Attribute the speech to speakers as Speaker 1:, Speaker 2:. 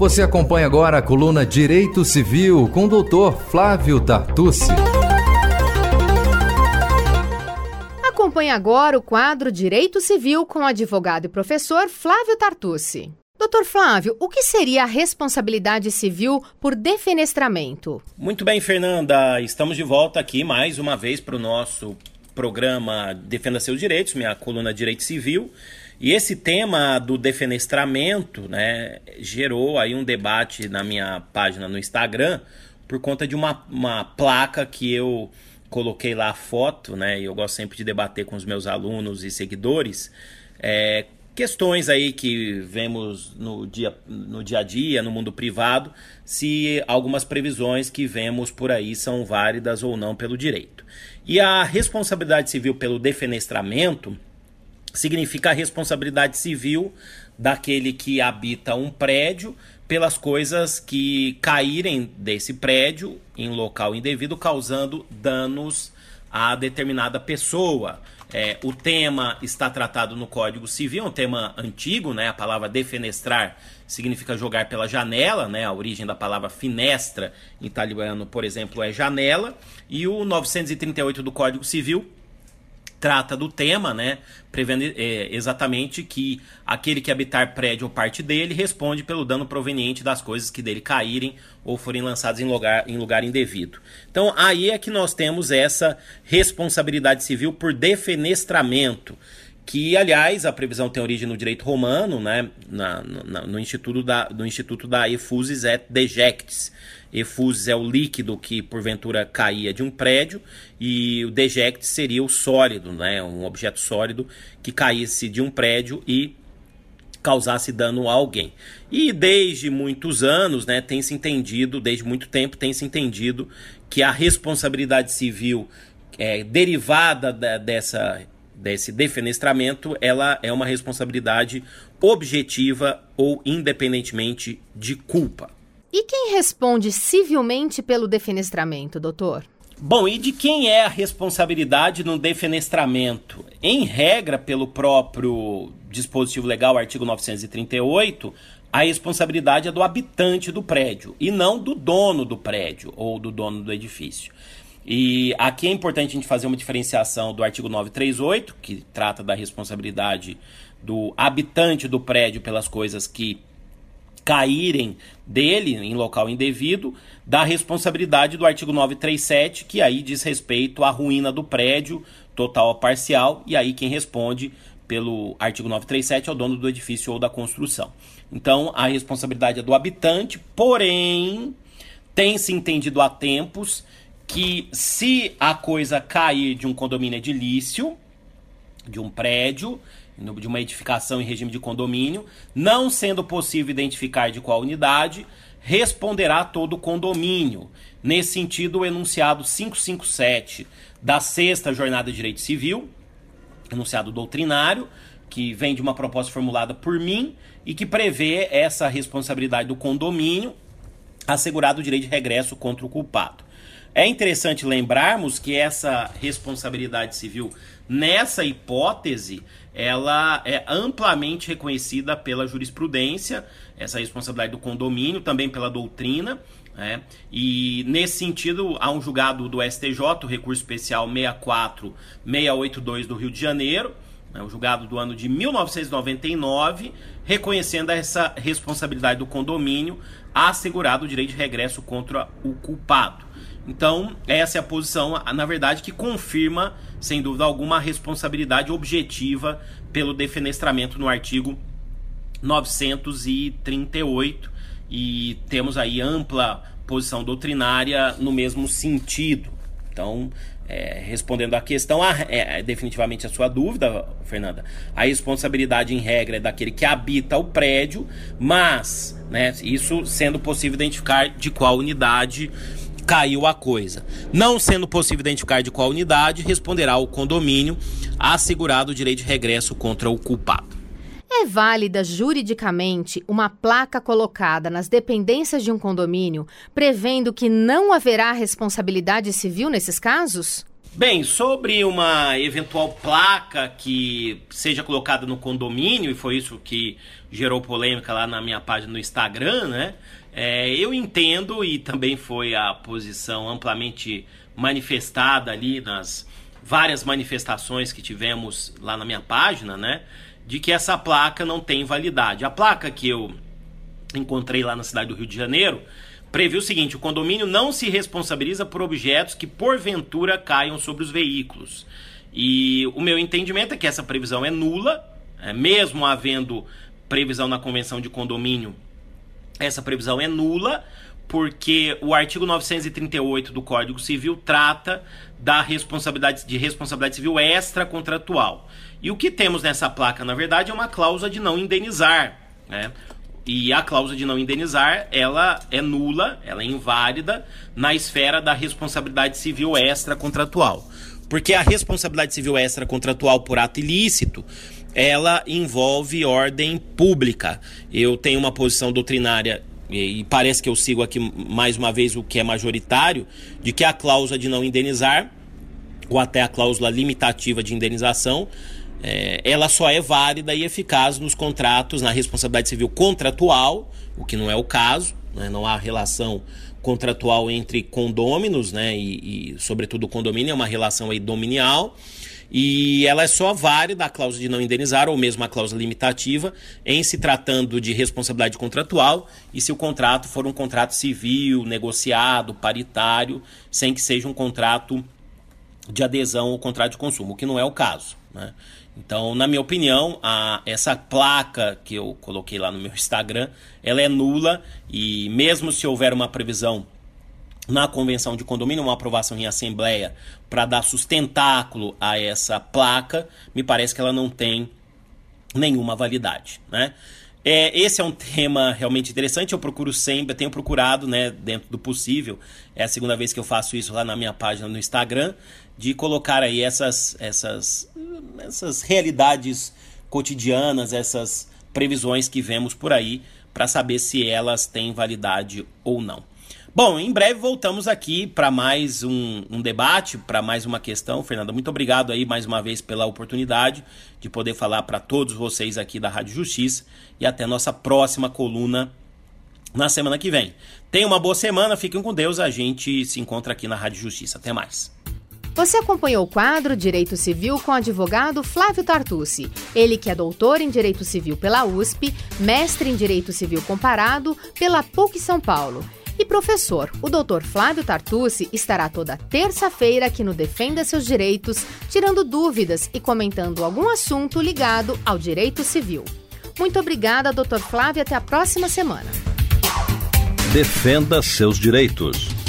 Speaker 1: Você acompanha agora a coluna Direito Civil com o doutor Flávio Tartucci.
Speaker 2: Acompanhe agora o quadro Direito Civil com o advogado e professor Flávio Tartucci. Doutor Flávio, o que seria a responsabilidade civil por defenestramento?
Speaker 3: Muito bem, Fernanda. Estamos de volta aqui mais uma vez para o nosso programa Defenda Seus Direitos, minha coluna Direito Civil. E esse tema do defenestramento né, gerou aí um debate na minha página no Instagram por conta de uma, uma placa que eu coloquei lá a foto, né? E eu gosto sempre de debater com os meus alunos e seguidores. É, questões aí que vemos no dia, no dia a dia, no mundo privado, se algumas previsões que vemos por aí são válidas ou não pelo direito. E a responsabilidade civil pelo defenestramento significa a responsabilidade civil daquele que habita um prédio pelas coisas que caírem desse prédio em local indevido, causando danos a determinada pessoa. É, o tema está tratado no Código Civil, um tema antigo, né? A palavra defenestrar significa jogar pela janela, né? A origem da palavra finestra em italiano, por exemplo, é janela. E o 938 do Código Civil trata do tema, né? Prevendo é, exatamente que aquele que habitar prédio ou parte dele responde pelo dano proveniente das coisas que dele caírem ou forem lançadas em lugar, em lugar indevido. Então aí é que nós temos essa responsabilidade civil por defenestramento que aliás a previsão tem origem no direito romano, né, na, na, no instituto da no instituto da Efusis et dejectis. Efusis é o líquido que porventura caía de um prédio e o dejectis seria o sólido, né, um objeto sólido que caísse de um prédio e causasse dano a alguém. E desde muitos anos, né, tem se entendido, desde muito tempo tem se entendido que a responsabilidade civil é, derivada da, dessa desse defenestramento, ela é uma responsabilidade objetiva ou independentemente de culpa.
Speaker 2: E quem responde civilmente pelo defenestramento, doutor?
Speaker 3: Bom, e de quem é a responsabilidade no defenestramento? Em regra, pelo próprio dispositivo legal, artigo 938, a responsabilidade é do habitante do prédio e não do dono do prédio ou do dono do edifício. E aqui é importante a gente fazer uma diferenciação do artigo 938, que trata da responsabilidade do habitante do prédio pelas coisas que caírem dele em local indevido, da responsabilidade do artigo 937, que aí diz respeito à ruína do prédio, total ou parcial, e aí quem responde pelo artigo 937 é o dono do edifício ou da construção. Então, a responsabilidade é do habitante, porém, tem se entendido há tempos que se a coisa cair de um condomínio edilício, de um prédio, de uma edificação em regime de condomínio, não sendo possível identificar de qual unidade, responderá todo o condomínio. Nesse sentido, o enunciado 557 da sexta jornada de direito civil, enunciado doutrinário, que vem de uma proposta formulada por mim e que prevê essa responsabilidade do condomínio assegurado o direito de regresso contra o culpado. É interessante lembrarmos que essa responsabilidade civil, nessa hipótese, ela é amplamente reconhecida pela jurisprudência, essa responsabilidade do condomínio, também pela doutrina. Né? E nesse sentido, há um julgado do STJ, o recurso especial 64682 do Rio de Janeiro, né? o julgado do ano de 1999, reconhecendo essa responsabilidade do condomínio, assegurado o direito de regresso contra o culpado. Então, essa é a posição, na verdade, que confirma, sem dúvida alguma, a responsabilidade objetiva pelo defenestramento no artigo 938 e temos aí ampla posição doutrinária no mesmo sentido. Então, é, respondendo à questão, a, é, definitivamente a sua dúvida, Fernanda, a responsabilidade em regra é daquele que habita o prédio, mas, né, isso sendo possível identificar de qual unidade caiu a coisa. Não sendo possível identificar de qual unidade, responderá o condomínio assegurado o direito de regresso contra o culpado.
Speaker 2: É válida juridicamente uma placa colocada nas dependências de um condomínio prevendo que não haverá responsabilidade civil nesses casos?
Speaker 3: Bem, sobre uma eventual placa que seja colocada no condomínio, e foi isso que gerou polêmica lá na minha página no Instagram, né? É, eu entendo, e também foi a posição amplamente manifestada ali nas várias manifestações que tivemos lá na minha página, né? De que essa placa não tem validade. A placa que eu encontrei lá na cidade do Rio de Janeiro previu o seguinte: o condomínio não se responsabiliza por objetos que porventura caiam sobre os veículos. E o meu entendimento é que essa previsão é nula, é, mesmo havendo previsão na convenção de condomínio, essa previsão é nula, porque o artigo 938 do Código Civil trata da responsabilidade de responsabilidade civil extracontratual. E o que temos nessa placa, na verdade, é uma cláusula de não indenizar, né? E a cláusula de não indenizar, ela é nula, ela é inválida na esfera da responsabilidade civil extracontratual. Porque a responsabilidade civil extracontratual por ato ilícito, ela envolve ordem pública. Eu tenho uma posição doutrinária e parece que eu sigo aqui mais uma vez o que é majoritário, de que a cláusula de não indenizar, ou até a cláusula limitativa de indenização, é, ela só é válida e eficaz nos contratos, na responsabilidade civil contratual, o que não é o caso, né? não há relação contratual entre condôminos, né? E, e, sobretudo o condomínio é uma relação aí dominial. E ela é só válida, a cláusula de não indenizar, ou mesmo a cláusula limitativa, em se tratando de responsabilidade contratual e se o contrato for um contrato civil, negociado, paritário, sem que seja um contrato de adesão ou contrato de consumo, o que não é o caso. Né? Então, na minha opinião, a, essa placa que eu coloquei lá no meu Instagram, ela é nula e mesmo se houver uma previsão na convenção de condomínio, uma aprovação em assembleia para dar sustentáculo a essa placa, me parece que ela não tem nenhuma validade, né? É, esse é um tema realmente interessante. Eu procuro sempre, eu tenho procurado, né, dentro do possível. É a segunda vez que eu faço isso lá na minha página no Instagram, de colocar aí essas, essas, essas realidades cotidianas, essas previsões que vemos por aí, para saber se elas têm validade ou não. Bom, em breve voltamos aqui para mais um, um debate, para mais uma questão. Fernanda, muito obrigado aí mais uma vez pela oportunidade de poder falar para todos vocês aqui da Rádio Justiça e até nossa próxima coluna na semana que vem. Tenha uma boa semana, fiquem com Deus, a gente se encontra aqui na Rádio Justiça. Até mais.
Speaker 2: Você acompanhou o quadro Direito Civil com o advogado Flávio Tartucci. Ele que é doutor em Direito Civil pela USP, mestre em Direito Civil Comparado pela PUC São Paulo e professor, o Dr. Flávio Tartucci estará toda terça-feira aqui no Defenda Seus Direitos, tirando dúvidas e comentando algum assunto ligado ao direito civil. Muito obrigada, Dr. Flávio, até a próxima semana.
Speaker 1: Defenda seus direitos.